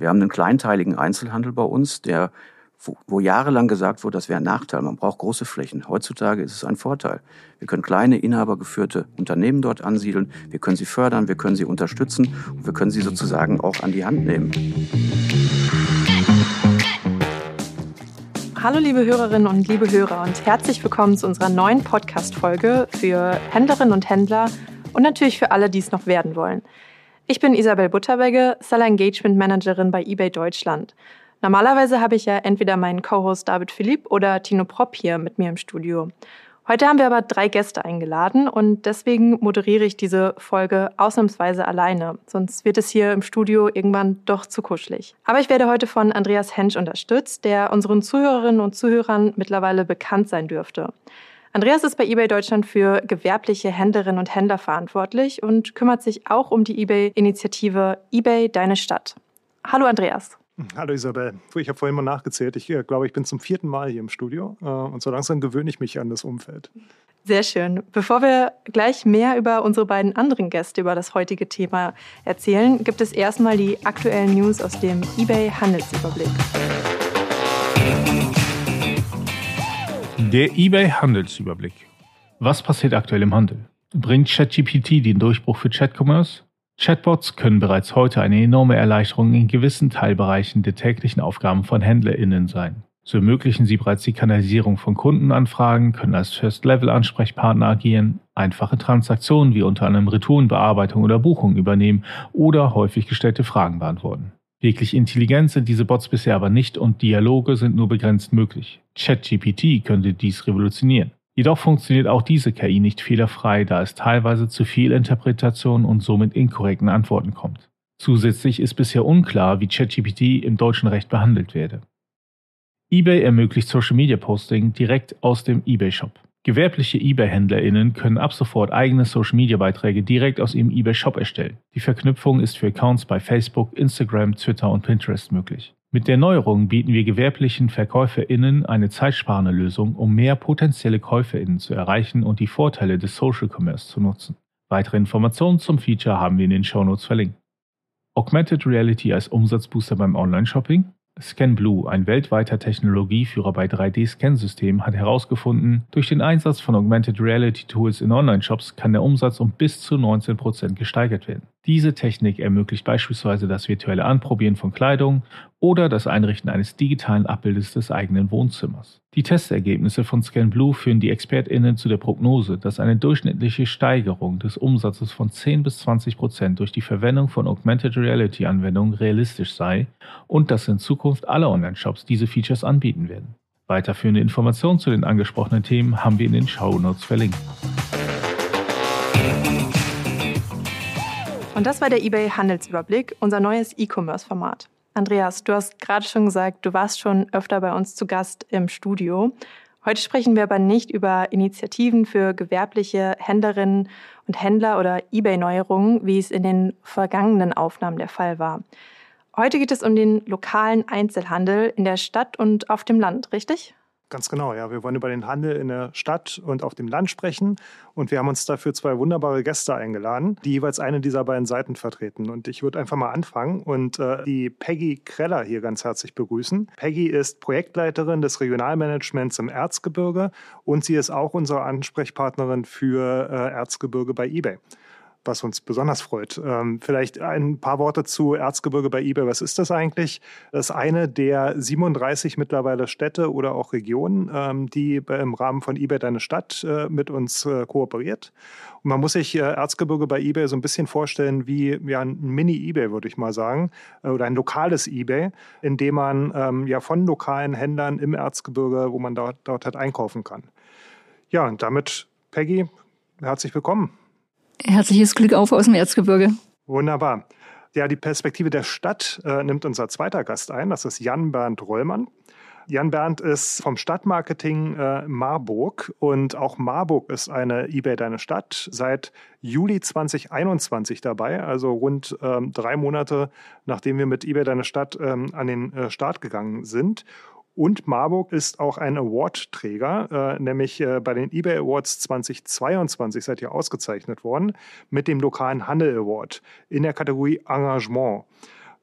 Wir haben einen kleinteiligen Einzelhandel bei uns, der wo, wo jahrelang gesagt wurde, das wäre ein Nachteil. Man braucht große Flächen. Heutzutage ist es ein Vorteil. Wir können kleine, inhabergeführte Unternehmen dort ansiedeln. Wir können sie fördern, wir können sie unterstützen und wir können sie sozusagen auch an die Hand nehmen. Hallo liebe Hörerinnen und liebe Hörer und herzlich willkommen zu unserer neuen Podcast-Folge für Händlerinnen und Händler und natürlich für alle, die es noch werden wollen. Ich bin Isabel Butterwegge, Seller Engagement Managerin bei eBay Deutschland. Normalerweise habe ich ja entweder meinen Co-Host David Philipp oder Tino Propp hier mit mir im Studio. Heute haben wir aber drei Gäste eingeladen und deswegen moderiere ich diese Folge ausnahmsweise alleine. Sonst wird es hier im Studio irgendwann doch zu kuschelig. Aber ich werde heute von Andreas Hensch unterstützt, der unseren Zuhörerinnen und Zuhörern mittlerweile bekannt sein dürfte. Andreas ist bei eBay Deutschland für gewerbliche Händlerinnen und Händler verantwortlich und kümmert sich auch um die eBay-Initiative eBay Deine Stadt. Hallo Andreas. Hallo Isabel. Ich habe vorhin mal nachgezählt. Ich äh, glaube, ich bin zum vierten Mal hier im Studio äh, und so langsam gewöhne ich mich an das Umfeld. Sehr schön. Bevor wir gleich mehr über unsere beiden anderen Gäste über das heutige Thema erzählen, gibt es erstmal die aktuellen News aus dem eBay Handelsüberblick. Der eBay Handelsüberblick. Was passiert aktuell im Handel? Bringt ChatGPT den Durchbruch für Chat-Commerce? Chatbots können bereits heute eine enorme Erleichterung in gewissen Teilbereichen der täglichen Aufgaben von HändlerInnen sein. So ermöglichen sie bereits die Kanalisierung von Kundenanfragen, können als First-Level-Ansprechpartner agieren, einfache Transaktionen wie unter anderem Retourenbearbeitung oder Buchung übernehmen oder häufig gestellte Fragen beantworten. Wirklich intelligent sind diese Bots bisher aber nicht und Dialoge sind nur begrenzt möglich. ChatGPT könnte dies revolutionieren. Jedoch funktioniert auch diese KI nicht fehlerfrei, da es teilweise zu Fehlinterpretationen und somit inkorrekten Antworten kommt. Zusätzlich ist bisher unklar, wie ChatGPT im deutschen Recht behandelt werde. eBay ermöglicht Social Media Posting direkt aus dem eBay Shop. Gewerbliche eBay-HändlerInnen können ab sofort eigene Social-Media-Beiträge direkt aus ihrem eBay-Shop erstellen. Die Verknüpfung ist für Accounts bei Facebook, Instagram, Twitter und Pinterest möglich. Mit der Neuerung bieten wir gewerblichen VerkäuferInnen eine zeitsparende Lösung, um mehr potenzielle KäuferInnen zu erreichen und die Vorteile des Social Commerce zu nutzen. Weitere Informationen zum Feature haben wir in den Shownotes verlinkt. Augmented Reality als Umsatzbooster beim Online-Shopping ScanBlue, ein weltweiter Technologieführer bei 3D-Scansystemen, hat herausgefunden, durch den Einsatz von Augmented Reality Tools in Online-Shops kann der Umsatz um bis zu 19% gesteigert werden. Diese Technik ermöglicht beispielsweise das virtuelle Anprobieren von Kleidung oder das Einrichten eines digitalen Abbildes des eigenen Wohnzimmers. Die Testergebnisse von ScanBlue führen die ExpertInnen zu der Prognose, dass eine durchschnittliche Steigerung des Umsatzes von 10 bis 20 Prozent durch die Verwendung von Augmented Reality Anwendungen realistisch sei und dass in Zukunft alle Online-Shops diese Features anbieten werden. Weiterführende Informationen zu den angesprochenen Themen haben wir in den Show Notes verlinkt. Und das war der eBay Handelsüberblick, unser neues E-Commerce-Format. Andreas, du hast gerade schon gesagt, du warst schon öfter bei uns zu Gast im Studio. Heute sprechen wir aber nicht über Initiativen für gewerbliche Händlerinnen und Händler oder eBay-Neuerungen, wie es in den vergangenen Aufnahmen der Fall war. Heute geht es um den lokalen Einzelhandel in der Stadt und auf dem Land, richtig? Ganz genau, ja. Wir wollen über den Handel in der Stadt und auf dem Land sprechen. Und wir haben uns dafür zwei wunderbare Gäste eingeladen, die jeweils eine dieser beiden Seiten vertreten. Und ich würde einfach mal anfangen und äh, die Peggy Kreller hier ganz herzlich begrüßen. Peggy ist Projektleiterin des Regionalmanagements im Erzgebirge und sie ist auch unsere Ansprechpartnerin für äh, Erzgebirge bei eBay was uns besonders freut. Ähm, vielleicht ein paar Worte zu Erzgebirge bei eBay. Was ist das eigentlich? Das ist eine der 37 mittlerweile Städte oder auch Regionen, ähm, die im Rahmen von eBay Deine Stadt äh, mit uns äh, kooperiert. Und man muss sich äh, Erzgebirge bei eBay so ein bisschen vorstellen wie ja, ein Mini-eBay, würde ich mal sagen, äh, oder ein lokales eBay, in dem man ähm, ja von lokalen Händlern im Erzgebirge, wo man dort, dort halt einkaufen kann. Ja, und damit, Peggy, herzlich willkommen. Herzliches Glück auf aus dem Erzgebirge. Wunderbar. Ja, die Perspektive der Stadt äh, nimmt unser zweiter Gast ein. Das ist Jan Bernd Rollmann. Jan Bernd ist vom Stadtmarketing äh, Marburg und auch Marburg ist eine eBay Deine Stadt seit Juli 2021 dabei, also rund ähm, drei Monate nachdem wir mit eBay Deine Stadt ähm, an den äh, Start gegangen sind. Und Marburg ist auch ein Award-Träger, äh, nämlich äh, bei den eBay Awards 2022 seid ihr ausgezeichnet worden mit dem lokalen Handel Award in der Kategorie Engagement.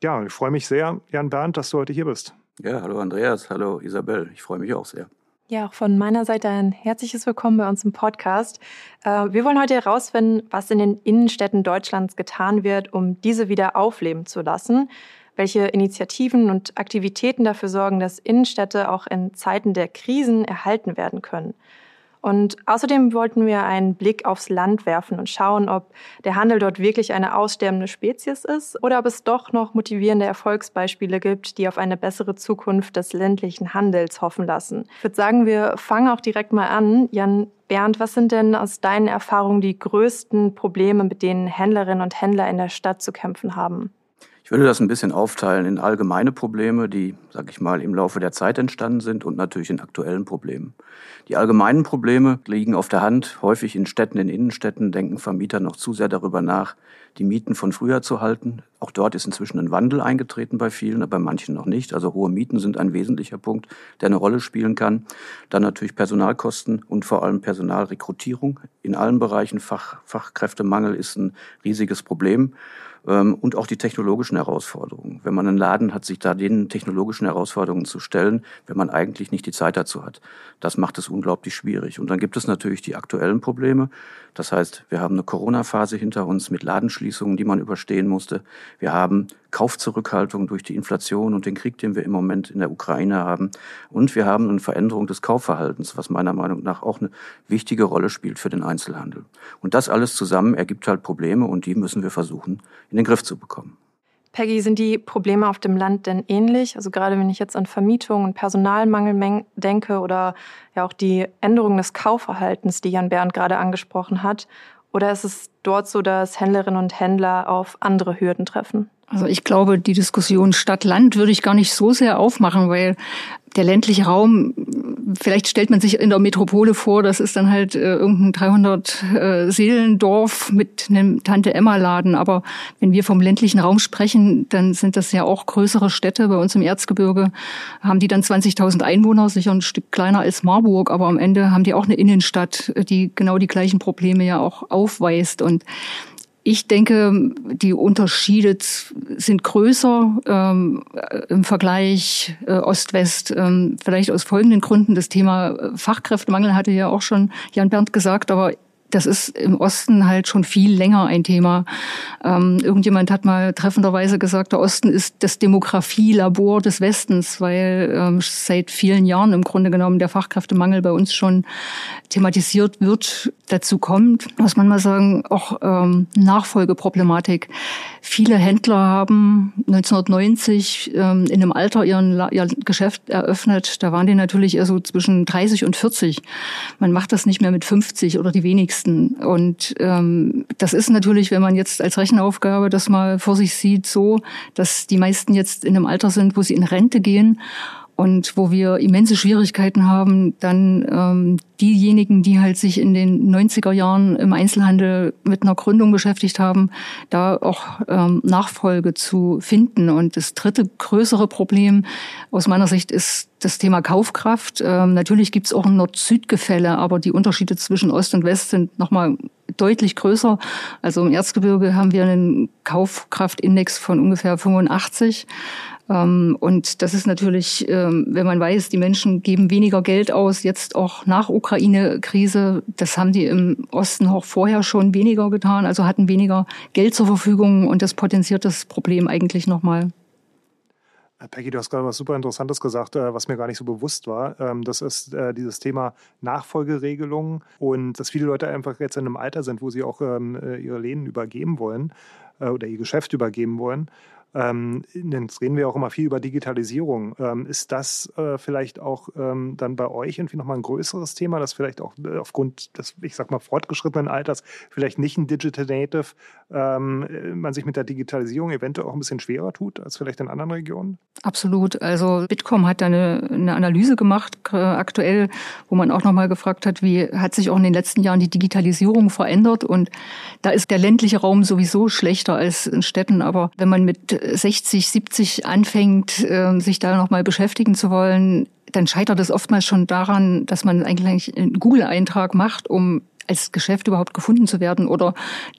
Ja, ich freue mich sehr, Jan Bernd, dass du heute hier bist. Ja, hallo Andreas, hallo Isabel. Ich freue mich auch sehr. Ja, auch von meiner Seite ein herzliches Willkommen bei uns im Podcast. Äh, wir wollen heute herausfinden, was in den Innenstädten Deutschlands getan wird, um diese wieder aufleben zu lassen. Welche Initiativen und Aktivitäten dafür sorgen, dass Innenstädte auch in Zeiten der Krisen erhalten werden können. Und außerdem wollten wir einen Blick aufs Land werfen und schauen, ob der Handel dort wirklich eine aussterbende Spezies ist oder ob es doch noch motivierende Erfolgsbeispiele gibt, die auf eine bessere Zukunft des ländlichen Handels hoffen lassen. Ich würde sagen, wir fangen auch direkt mal an. Jan Bernd, was sind denn aus deinen Erfahrungen die größten Probleme, mit denen Händlerinnen und Händler in der Stadt zu kämpfen haben? Ich würde das ein bisschen aufteilen in allgemeine Probleme, die, sag ich mal, im Laufe der Zeit entstanden sind und natürlich in aktuellen Problemen. Die allgemeinen Probleme liegen auf der Hand. Häufig in Städten, in Innenstädten denken Vermieter noch zu sehr darüber nach, die Mieten von früher zu halten. Auch dort ist inzwischen ein Wandel eingetreten bei vielen, aber bei manchen noch nicht. Also hohe Mieten sind ein wesentlicher Punkt, der eine Rolle spielen kann. Dann natürlich Personalkosten und vor allem Personalrekrutierung. In allen Bereichen Fach, Fachkräftemangel ist ein riesiges Problem. Ähm, und auch die technologischen Herausforderungen. Wenn man einen Laden hat, sich da den technologischen Herausforderungen zu stellen, wenn man eigentlich nicht die Zeit dazu hat. Das macht es unglaublich schwierig. Und dann gibt es natürlich die aktuellen Probleme. Das heißt, wir haben eine Corona-Phase hinter uns mit Ladenschließungen, die man überstehen musste. Wir haben Kaufzurückhaltung durch die Inflation und den Krieg, den wir im Moment in der Ukraine haben. Und wir haben eine Veränderung des Kaufverhaltens, was meiner Meinung nach auch eine wichtige Rolle spielt für den Einzelhandel. Und das alles zusammen ergibt halt Probleme und die müssen wir versuchen, in den Griff zu bekommen. Peggy, sind die Probleme auf dem Land denn ähnlich? Also gerade wenn ich jetzt an Vermietung und Personalmangel denke oder ja auch die Änderung des Kaufverhaltens, die Jan Bernd gerade angesprochen hat. Oder ist es dort so, dass Händlerinnen und Händler auf andere Hürden treffen? Also ich glaube, die Diskussion Stadt-Land würde ich gar nicht so sehr aufmachen, weil der ländliche Raum, vielleicht stellt man sich in der Metropole vor, das ist dann halt äh, irgendein 300 äh, Seelendorf mit einem Tante-Emma-Laden. Aber wenn wir vom ländlichen Raum sprechen, dann sind das ja auch größere Städte. Bei uns im Erzgebirge haben die dann 20.000 Einwohner, sicher ein Stück kleiner als Marburg, aber am Ende haben die auch eine Innenstadt, die genau die gleichen Probleme ja auch aufweist. Und ich denke, die Unterschiede sind größer ähm, im Vergleich äh, Ost-West. Ähm, vielleicht aus folgenden Gründen. Das Thema äh, Fachkräftemangel hatte ja auch schon Jan Bernd gesagt, aber das ist im Osten halt schon viel länger ein Thema. Ähm, irgendjemand hat mal treffenderweise gesagt, der Osten ist das Demografielabor des Westens, weil ähm, seit vielen Jahren im Grunde genommen der Fachkräftemangel bei uns schon thematisiert wird. Dazu kommt, muss man mal sagen, auch ähm, Nachfolgeproblematik. Viele Händler haben 1990 ähm, in einem Alter ihren, ihr Geschäft eröffnet. Da waren die natürlich eher so zwischen 30 und 40. Man macht das nicht mehr mit 50 oder die wenigsten nächsten. Und ähm, das ist natürlich, wenn man jetzt als Rechenaufgabe das mal vor sich sieht, so, dass die meisten jetzt in einem Alter sind, wo sie in Rente gehen und wo wir immense Schwierigkeiten haben, dann ähm, diejenigen, die halt sich in den 90er Jahren im Einzelhandel mit einer Gründung beschäftigt haben, da auch ähm, Nachfolge zu finden. Und das dritte größere Problem aus meiner Sicht ist das Thema Kaufkraft. Ähm, natürlich gibt es auch ein Nord-Süd-Gefälle, aber die Unterschiede zwischen Ost und West sind nochmal deutlich größer. Also im Erzgebirge haben wir einen Kaufkraftindex von ungefähr 85. Ähm, und das ist natürlich, ähm, wenn man weiß, die Menschen geben weniger Geld aus, jetzt auch nach Ukraine-Krise, das haben die im Osten auch vorher schon weniger getan, also hatten weniger Geld zur Verfügung und das potenziert das Problem eigentlich nochmal. Äh, Peggy, du hast gerade was super Interessantes gesagt, äh, was mir gar nicht so bewusst war. Ähm, das ist äh, dieses Thema Nachfolgeregelungen und dass viele Leute einfach jetzt in einem Alter sind, wo sie auch ihre Läden übergeben wollen oder ihr Geschäft übergeben wollen. Ähm, jetzt reden wir auch immer viel über Digitalisierung. Ähm, ist das äh, vielleicht auch ähm, dann bei euch irgendwie nochmal ein größeres Thema, das vielleicht auch äh, aufgrund des, ich sag mal, fortgeschrittenen Alters vielleicht nicht ein Digital Native ähm, äh, man sich mit der Digitalisierung eventuell auch ein bisschen schwerer tut als vielleicht in anderen Regionen? Absolut. Also Bitkom hat da eine, eine Analyse gemacht aktuell, wo man auch nochmal gefragt hat, wie hat sich auch in den letzten Jahren die Digitalisierung verändert und da ist der ländliche Raum sowieso schlechter als in Städten, aber wenn man mit 60, 70 anfängt, ähm, sich da nochmal beschäftigen zu wollen, dann scheitert es oftmals schon daran, dass man eigentlich einen Google-Eintrag macht, um als Geschäft überhaupt gefunden zu werden oder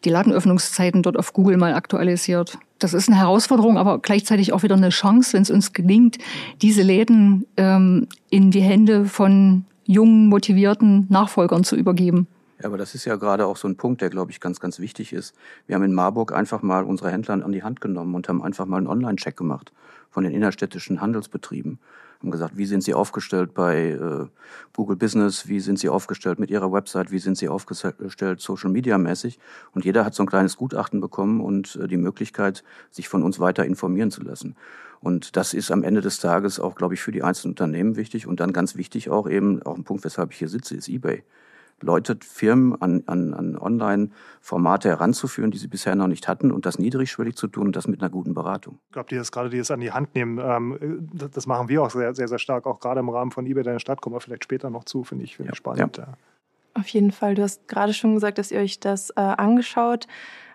die Ladenöffnungszeiten dort auf Google mal aktualisiert. das ist eine Herausforderung, aber gleichzeitig auch wieder eine Chance, wenn es uns gelingt, diese Läden ähm, in die Hände von jungen, motivierten Nachfolgern zu übergeben. Ja, aber das ist ja gerade auch so ein Punkt, der, glaube ich, ganz, ganz wichtig ist. Wir haben in Marburg einfach mal unsere Händler an die Hand genommen und haben einfach mal einen Online-Check gemacht von den innerstädtischen Handelsbetrieben. Haben gesagt, wie sind sie aufgestellt bei äh, Google Business, wie sind sie aufgestellt mit ihrer Website, wie sind sie aufgestellt Social Media mäßig. Und jeder hat so ein kleines Gutachten bekommen und äh, die Möglichkeit, sich von uns weiter informieren zu lassen. Und das ist am Ende des Tages auch, glaube ich, für die einzelnen Unternehmen wichtig. Und dann ganz wichtig auch eben, auch ein Punkt, weshalb ich hier sitze, ist eBay. Leute, Firmen an, an, an Online-Formate heranzuführen, die sie bisher noch nicht hatten und das niedrigschwellig zu tun und das mit einer guten Beratung. Ich glaube, die das gerade die das an die Hand nehmen, ähm, das machen wir auch sehr, sehr, sehr stark, auch gerade im Rahmen von eBay Deine Stadt, kommen wir vielleicht später noch zu, finde ich, find ja. spannend. Ja. Auf jeden Fall. Du hast gerade schon gesagt, dass ihr euch das äh, angeschaut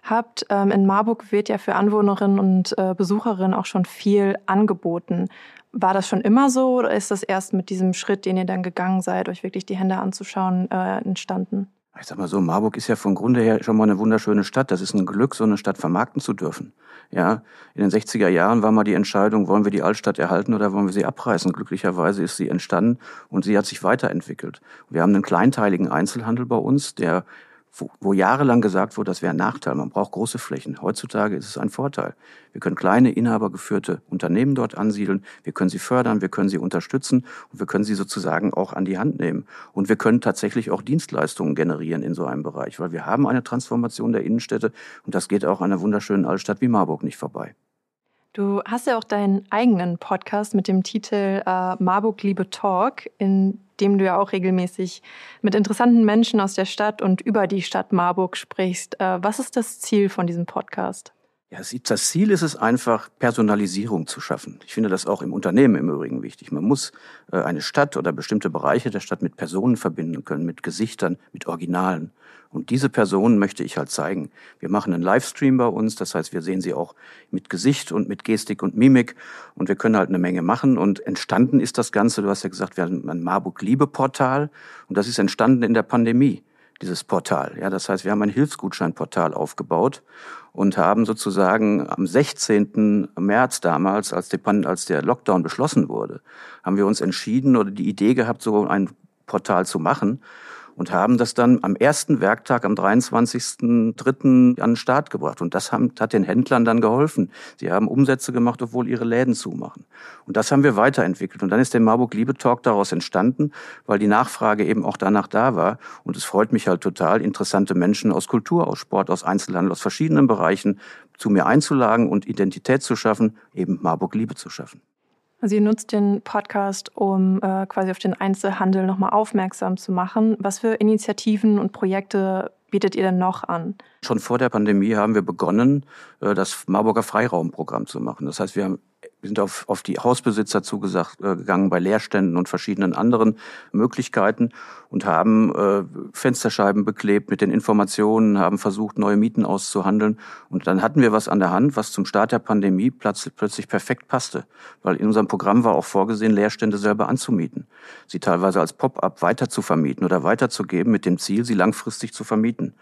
habt. Ähm, in Marburg wird ja für Anwohnerinnen und äh, Besucherinnen auch schon viel angeboten. War das schon immer so oder ist das erst mit diesem Schritt, den ihr dann gegangen seid, euch wirklich die Hände anzuschauen, äh, entstanden? Ich sag mal so, Marburg ist ja von Grunde her schon mal eine wunderschöne Stadt. Das ist ein Glück, so eine Stadt vermarkten zu dürfen. Ja, in den 60er Jahren war mal die Entscheidung, wollen wir die Altstadt erhalten oder wollen wir sie abreißen? Glücklicherweise ist sie entstanden und sie hat sich weiterentwickelt. Wir haben einen kleinteiligen Einzelhandel bei uns, der wo, wo jahrelang gesagt wurde, das wäre ein Nachteil. Man braucht große Flächen. Heutzutage ist es ein Vorteil. Wir können kleine, inhabergeführte Unternehmen dort ansiedeln. Wir können sie fördern, wir können sie unterstützen und wir können sie sozusagen auch an die Hand nehmen. Und wir können tatsächlich auch Dienstleistungen generieren in so einem Bereich, weil wir haben eine Transformation der Innenstädte und das geht auch an einer wunderschönen Altstadt wie Marburg nicht vorbei. Du hast ja auch deinen eigenen Podcast mit dem Titel äh, Marburg Liebe Talk, in dem du ja auch regelmäßig mit interessanten Menschen aus der Stadt und über die Stadt Marburg sprichst. Äh, was ist das Ziel von diesem Podcast? Ja, das Ziel ist es einfach, Personalisierung zu schaffen. Ich finde das auch im Unternehmen im Übrigen wichtig. Man muss äh, eine Stadt oder bestimmte Bereiche der Stadt mit Personen verbinden können, mit Gesichtern, mit Originalen. Und diese Personen möchte ich halt zeigen. Wir machen einen Livestream bei uns, das heißt, wir sehen sie auch mit Gesicht und mit Gestik und Mimik und wir können halt eine Menge machen. Und entstanden ist das Ganze, du hast ja gesagt, wir haben ein Marburg-Liebe-Portal und das ist entstanden in der Pandemie dieses Portal. Ja, das heißt, wir haben ein Hilfsgutscheinportal aufgebaut und haben sozusagen am 16. März damals, als, als der Lockdown beschlossen wurde, haben wir uns entschieden oder die Idee gehabt, so ein Portal zu machen und haben das dann am ersten Werktag, am 23.03. an den Start gebracht. Und das haben, hat den Händlern dann geholfen. Sie haben Umsätze gemacht, obwohl ihre Läden zumachen. Und das haben wir weiterentwickelt. Und dann ist der Marburg Liebe Talk daraus entstanden, weil die Nachfrage eben auch danach da war. Und es freut mich halt total, interessante Menschen aus Kultur, aus Sport, aus Einzelhandel, aus verschiedenen Bereichen zu mir einzuladen und Identität zu schaffen, eben Marburg Liebe zu schaffen. Ihr nutzt den Podcast, um äh, quasi auf den Einzelhandel nochmal aufmerksam zu machen. Was für Initiativen und Projekte bietet ihr denn noch an? Schon vor der Pandemie haben wir begonnen, äh, das Marburger Freiraumprogramm zu machen. Das heißt, wir haben wir sind auf, auf die Hausbesitzer zugegangen bei Leerständen und verschiedenen anderen Möglichkeiten und haben äh, Fensterscheiben beklebt mit den Informationen, haben versucht, neue Mieten auszuhandeln. Und dann hatten wir was an der Hand, was zum Start der Pandemie plötzlich perfekt passte. Weil in unserem Programm war auch vorgesehen, Leerstände selber anzumieten. Sie teilweise als Pop-up weiter zu vermieten oder weiterzugeben mit dem Ziel, sie langfristig zu vermieten.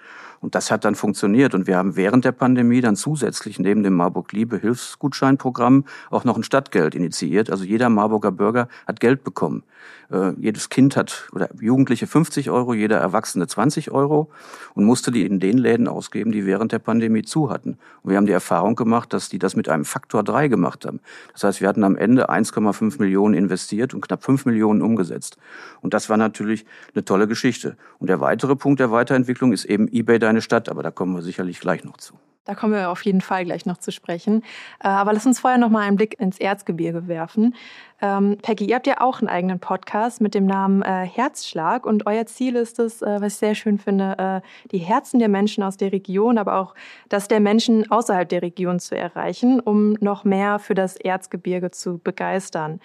Und das hat dann funktioniert. Und wir haben während der Pandemie dann zusätzlich neben dem Marburg Liebe Hilfsgutscheinprogramm auch noch ein Stadtgeld initiiert. Also jeder Marburger Bürger hat Geld bekommen. Äh, jedes Kind hat oder Jugendliche 50 Euro, jeder Erwachsene 20 Euro und musste die in den Läden ausgeben, die während der Pandemie zu hatten. Und wir haben die Erfahrung gemacht, dass die das mit einem Faktor drei gemacht haben. Das heißt, wir hatten am Ende 1,5 Millionen investiert und knapp 5 Millionen umgesetzt. Und das war natürlich eine tolle Geschichte. Und der weitere Punkt der Weiterentwicklung ist eben eBay Deine Stadt, aber da kommen wir sicherlich gleich noch zu. Da kommen wir auf jeden Fall gleich noch zu sprechen. Äh, aber lass uns vorher noch mal einen Blick ins Erzgebirge werfen. Ähm, Peggy, ihr habt ja auch einen eigenen Podcast mit dem Namen äh, Herzschlag und euer Ziel ist es, äh, was ich sehr schön finde, die Herzen der Menschen aus der Region, aber auch das der Menschen außerhalb der Region zu erreichen, um noch mehr für das Erzgebirge zu begeistern.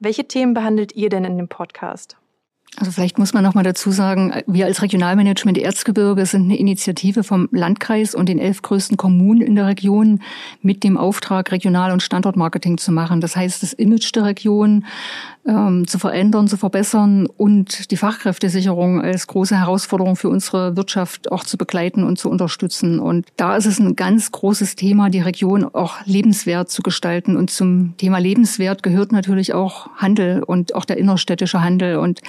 Welche Themen behandelt ihr denn in dem Podcast? Also vielleicht muss man noch mal dazu sagen, wir als Regionalmanagement Erzgebirge sind eine Initiative vom Landkreis und den elf größten Kommunen in der Region mit dem Auftrag, Regional- und Standortmarketing zu machen. Das heißt, das Image der Region ähm, zu verändern, zu verbessern und die Fachkräftesicherung als große Herausforderung für unsere Wirtschaft auch zu begleiten und zu unterstützen. Und da ist es ein ganz großes Thema, die Region auch lebenswert zu gestalten. Und zum Thema Lebenswert gehört natürlich auch Handel und auch der innerstädtische Handel. Und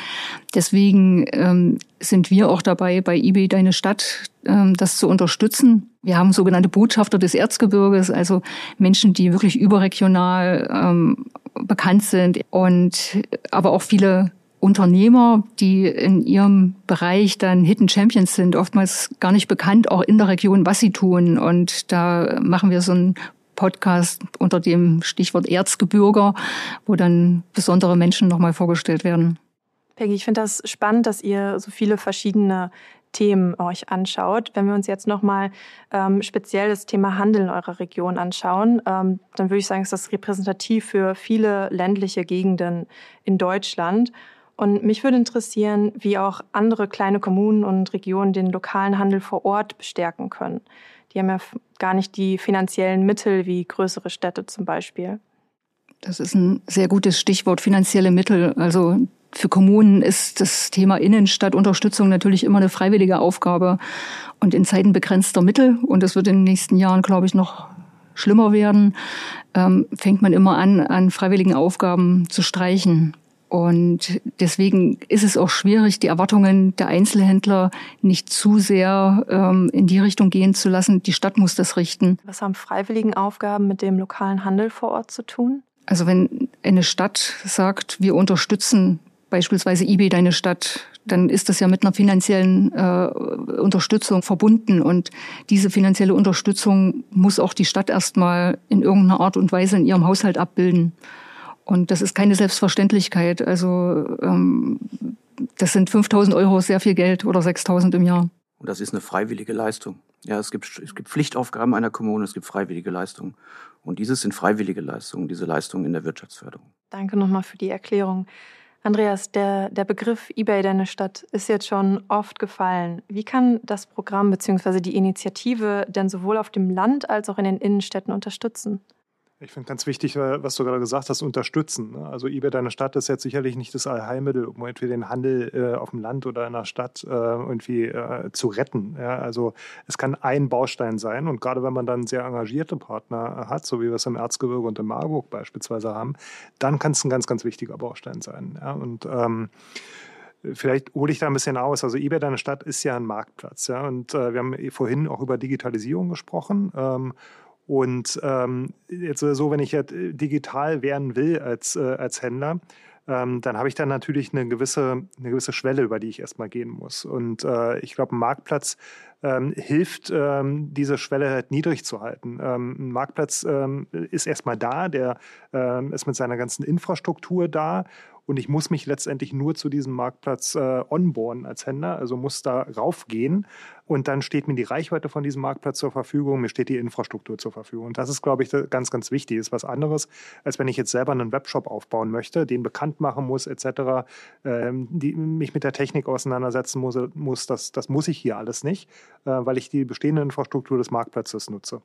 deswegen ähm, sind wir auch dabei, bei eBay Deine Stadt ähm, das zu unterstützen. Wir haben sogenannte Botschafter des Erzgebirges, also Menschen, die wirklich überregional ähm, bekannt sind und aber auch viele Unternehmer, die in ihrem Bereich dann Hidden Champions sind, oftmals gar nicht bekannt, auch in der Region, was sie tun. Und da machen wir so einen Podcast unter dem Stichwort Erzgebirger, wo dann besondere Menschen nochmal vorgestellt werden. Peggy, ich finde das spannend, dass ihr so viele verschiedene Themen euch anschaut. Wenn wir uns jetzt nochmal ähm, speziell das Thema Handel in eurer Region anschauen, ähm, dann würde ich sagen, ist das repräsentativ für viele ländliche Gegenden in Deutschland. Und mich würde interessieren, wie auch andere kleine Kommunen und Regionen den lokalen Handel vor Ort bestärken können. Die haben ja gar nicht die finanziellen Mittel wie größere Städte zum Beispiel. Das ist ein sehr gutes Stichwort, finanzielle Mittel. Also für Kommunen ist das Thema Innenstadtunterstützung natürlich immer eine freiwillige Aufgabe und in Zeiten begrenzter Mittel, und das wird in den nächsten Jahren, glaube ich, noch schlimmer werden, ähm, fängt man immer an, an freiwilligen Aufgaben zu streichen. Und deswegen ist es auch schwierig, die Erwartungen der Einzelhändler nicht zu sehr ähm, in die Richtung gehen zu lassen. Die Stadt muss das richten. Was haben freiwilligen Aufgaben mit dem lokalen Handel vor Ort zu tun? Also wenn eine Stadt sagt, wir unterstützen beispielsweise eBay deine Stadt, dann ist das ja mit einer finanziellen äh, Unterstützung verbunden. Und diese finanzielle Unterstützung muss auch die Stadt erstmal in irgendeiner Art und Weise in ihrem Haushalt abbilden. Und das ist keine Selbstverständlichkeit. Also ähm, das sind 5000 Euro sehr viel Geld oder 6000 im Jahr. Und das ist eine freiwillige Leistung. Ja, es gibt, es gibt Pflichtaufgaben einer Kommune, es gibt freiwillige Leistungen. Und dieses sind freiwillige Leistungen, diese Leistungen in der Wirtschaftsförderung. Danke nochmal für die Erklärung. Andreas, der, der Begriff eBay Deine Stadt ist jetzt schon oft gefallen. Wie kann das Programm bzw. die Initiative denn sowohl auf dem Land als auch in den Innenstädten unterstützen? Ich finde ganz wichtig, was du gerade gesagt hast, unterstützen. Ne? Also eBay deine Stadt ist jetzt sicherlich nicht das Allheilmittel, um irgendwie den Handel äh, auf dem Land oder in der Stadt äh, irgendwie äh, zu retten. Ja, also es kann ein Baustein sein und gerade wenn man dann sehr engagierte Partner hat, so wie wir es im Erzgebirge und in Marburg beispielsweise haben, dann kann es ein ganz, ganz wichtiger Baustein sein. Ja, und ähm, Vielleicht hole ich da ein bisschen aus. Also eBay Deine Stadt ist ja ein Marktplatz. Ja? Und äh, wir haben vorhin auch über Digitalisierung gesprochen. Ähm, und ähm, jetzt so, wenn ich jetzt digital werden will als, äh, als Händler, ähm, dann habe ich dann natürlich eine gewisse, eine gewisse Schwelle, über die ich erstmal gehen muss. Und äh, ich glaube, ein Marktplatz ähm, hilft, ähm, diese Schwelle halt niedrig zu halten. Ähm, ein Marktplatz ähm, ist erstmal da, der ähm, ist mit seiner ganzen Infrastruktur da und ich muss mich letztendlich nur zu diesem Marktplatz äh, onboarden als Händler, also muss da raufgehen und dann steht mir die Reichweite von diesem Marktplatz zur Verfügung, mir steht die Infrastruktur zur Verfügung. Und das ist, glaube ich, ganz, ganz wichtig. Das ist was anderes, als wenn ich jetzt selber einen Webshop aufbauen möchte, den bekannt machen muss, etc., ähm, die, mich mit der Technik auseinandersetzen muss. muss das, das muss ich hier alles nicht, weil ich die bestehende Infrastruktur des Marktplatzes nutze.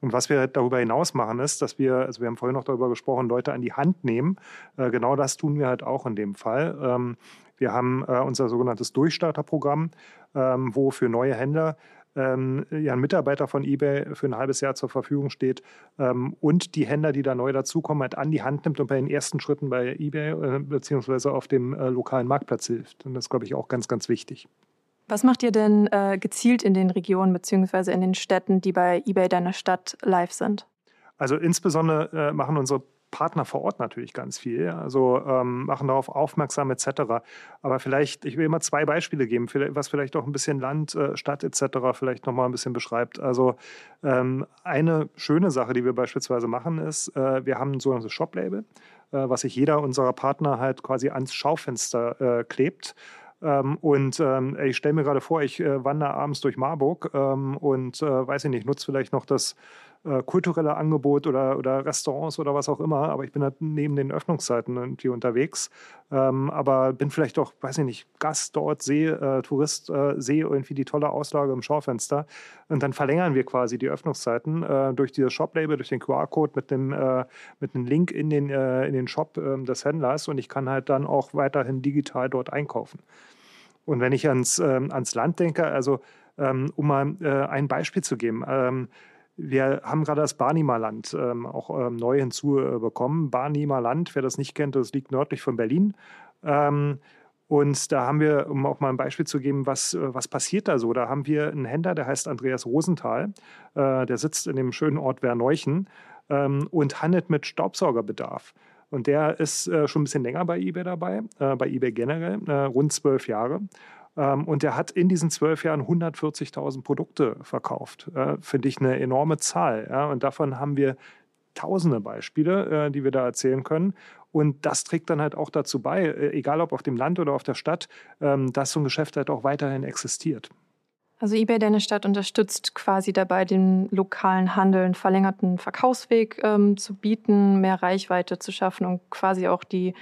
Und was wir darüber hinaus machen, ist, dass wir, also wir haben vorhin noch darüber gesprochen, Leute an die Hand nehmen. Äh, genau das tun wir halt auch in dem Fall. Ähm, wir haben äh, unser sogenanntes Durchstarterprogramm, ähm, wo für neue Händler ähm, ein Mitarbeiter von eBay für ein halbes Jahr zur Verfügung steht und die Händler, die da neu dazukommen, halt an die Hand nimmt und bei den ersten Schritten bei eBay äh, beziehungsweise auf dem äh, lokalen Marktplatz hilft. Und das glaube ich, auch ganz, ganz wichtig. Was macht ihr denn äh, gezielt in den Regionen beziehungsweise in den Städten, die bei eBay deiner Stadt live sind? Also insbesondere äh, machen unsere Partner vor Ort natürlich ganz viel, also ähm, machen darauf aufmerksam etc. Aber vielleicht, ich will immer zwei Beispiele geben, was vielleicht auch ein bisschen Land, äh, Stadt etc. vielleicht nochmal ein bisschen beschreibt. Also ähm, eine schöne Sache, die wir beispielsweise machen, ist, äh, wir haben so ein Shop-Label, äh, was sich jeder unserer Partner halt quasi ans Schaufenster äh, klebt. Ähm, und ähm, ich stelle mir gerade vor, ich äh, wandere abends durch Marburg ähm, und äh, weiß ich nicht, nutze vielleicht noch das äh, kulturelle Angebot oder, oder Restaurants oder was auch immer, aber ich bin halt neben den Öffnungszeiten irgendwie unterwegs. Ähm, aber bin vielleicht auch, weiß ich nicht, Gast dort, sehe, äh, Tourist, äh, sehe irgendwie die tolle Auslage im Schaufenster. Und dann verlängern wir quasi die Öffnungszeiten äh, durch dieses Shop-Label, durch den QR-Code mit dem, äh, mit einem Link in den, äh, in den Shop ähm, des Händlers und ich kann halt dann auch weiterhin digital dort einkaufen. Und wenn ich ans, ähm, ans Land denke, also ähm, um mal äh, ein Beispiel zu geben, wir haben gerade das Barnimer Land ähm, auch ähm, neu hinzubekommen. Land, wer das nicht kennt, das liegt nördlich von Berlin. Ähm, und da haben wir, um auch mal ein Beispiel zu geben, was, äh, was passiert da so? Da haben wir einen Händler, der heißt Andreas Rosenthal. Äh, der sitzt in dem schönen Ort Werneuchen ähm, und handelt mit Staubsaugerbedarf. Und der ist äh, schon ein bisschen länger bei eBay dabei, äh, bei eBay generell, äh, rund zwölf Jahre. Ähm, und er hat in diesen zwölf Jahren 140.000 Produkte verkauft. Äh, Finde ich eine enorme Zahl. Und davon haben wir tausende Beispiele, äh, die wir da erzählen können. Und das trägt dann halt auch dazu bei, äh, egal ob auf dem Land oder auf der Stadt, ähm, dass so ein Geschäft halt auch weiterhin existiert. Also eBay Deine Stadt unterstützt quasi dabei, den lokalen Handel einen verlängerten Verkaufsweg ähm, zu bieten, mehr Reichweite zu schaffen und quasi auch die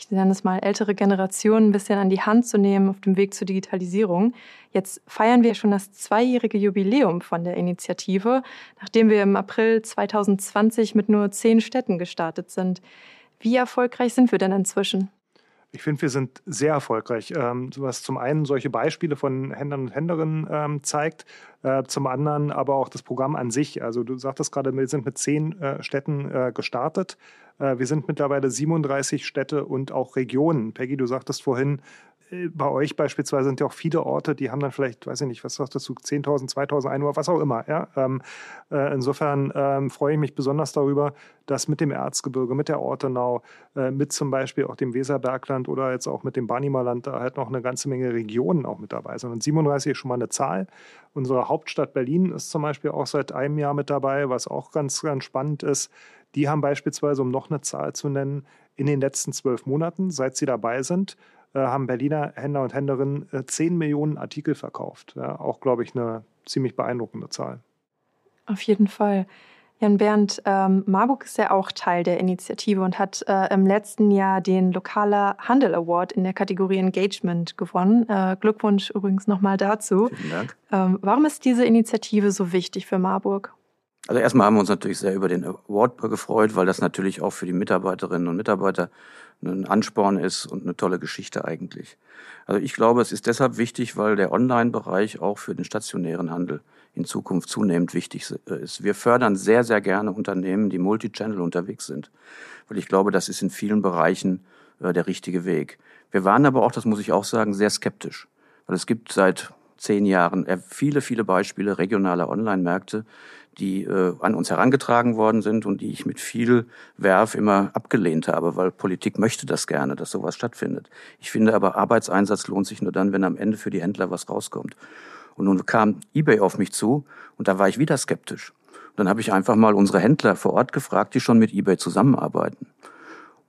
ich nenne es mal, ältere Generationen ein bisschen an die Hand zu nehmen auf dem Weg zur Digitalisierung. Jetzt feiern wir schon das zweijährige Jubiläum von der Initiative, nachdem wir im April 2020 mit nur zehn Städten gestartet sind. Wie erfolgreich sind wir denn inzwischen? Ich finde, wir sind sehr erfolgreich, ähm, was zum einen solche Beispiele von Händlern und Händlerinnen ähm, zeigt, äh, zum anderen aber auch das Programm an sich. Also du sagtest gerade, wir sind mit zehn äh, Städten äh, gestartet. Äh, wir sind mittlerweile 37 Städte und auch Regionen. Peggy, du sagtest vorhin, bei euch beispielsweise sind ja auch viele Orte, die haben dann vielleicht, weiß ich nicht, was sagst du, 10.000, 2.000 Einwohner, was auch immer. Ja? Ähm, äh, insofern ähm, freue ich mich besonders darüber, dass mit dem Erzgebirge, mit der Ortenau, äh, mit zum Beispiel auch dem Weserbergland oder jetzt auch mit dem Banimerland da halt noch eine ganze Menge Regionen auch mit dabei sind. Und 37 ist schon mal eine Zahl. Unsere Hauptstadt Berlin ist zum Beispiel auch seit einem Jahr mit dabei, was auch ganz, ganz spannend ist. Die haben beispielsweise, um noch eine Zahl zu nennen, in den letzten zwölf Monaten, seit sie dabei sind, äh, haben Berliner Händler und Händlerinnen äh, 10 Millionen Artikel verkauft. Ja, auch, glaube ich, eine ziemlich beeindruckende Zahl. Auf jeden Fall. Jan Bernd, ähm, Marburg ist ja auch Teil der Initiative und hat äh, im letzten Jahr den Lokaler Handel Award in der Kategorie Engagement gewonnen. Äh, Glückwunsch übrigens nochmal dazu. Vielen Dank. Ähm, warum ist diese Initiative so wichtig für Marburg? Also erstmal haben wir uns natürlich sehr über den Award gefreut, weil das natürlich auch für die Mitarbeiterinnen und Mitarbeiter ein Ansporn ist und eine tolle Geschichte eigentlich. Also ich glaube, es ist deshalb wichtig, weil der Online-Bereich auch für den stationären Handel in Zukunft zunehmend wichtig ist. Wir fördern sehr, sehr gerne Unternehmen, die Multichannel unterwegs sind, weil ich glaube, das ist in vielen Bereichen äh, der richtige Weg. Wir waren aber auch, das muss ich auch sagen, sehr skeptisch, weil es gibt seit zehn Jahren äh, viele, viele Beispiele regionaler Online-Märkte, die äh, an uns herangetragen worden sind und die ich mit viel Werf immer abgelehnt habe, weil Politik möchte das gerne, dass sowas stattfindet. Ich finde aber, Arbeitseinsatz lohnt sich nur dann, wenn am Ende für die Händler was rauskommt. Und nun kam eBay auf mich zu und da war ich wieder skeptisch. Und dann habe ich einfach mal unsere Händler vor Ort gefragt, die schon mit eBay zusammenarbeiten.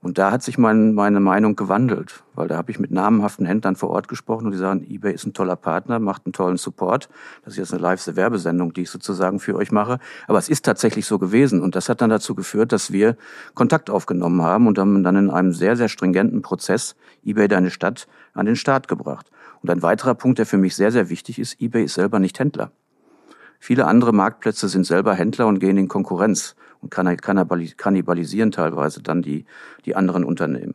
Und da hat sich mein, meine Meinung gewandelt, weil da habe ich mit namenhaften Händlern vor Ort gesprochen und die sagen, eBay ist ein toller Partner, macht einen tollen Support. Das ist jetzt eine Live-Werbesendung, die ich sozusagen für euch mache. Aber es ist tatsächlich so gewesen und das hat dann dazu geführt, dass wir Kontakt aufgenommen haben und haben dann in einem sehr, sehr stringenten Prozess eBay deine Stadt an den Start gebracht. Und ein weiterer Punkt, der für mich sehr, sehr wichtig ist, eBay ist selber nicht Händler. Viele andere Marktplätze sind selber Händler und gehen in Konkurrenz und kannibalisieren teilweise dann die, die anderen Unternehmen.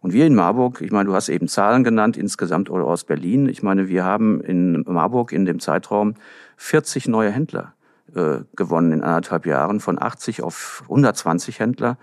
Und wir in Marburg, ich meine, du hast eben Zahlen genannt, insgesamt oder aus Berlin. Ich meine, wir haben in Marburg in dem Zeitraum 40 neue Händler äh, gewonnen in anderthalb Jahren, von 80 auf 120 Händler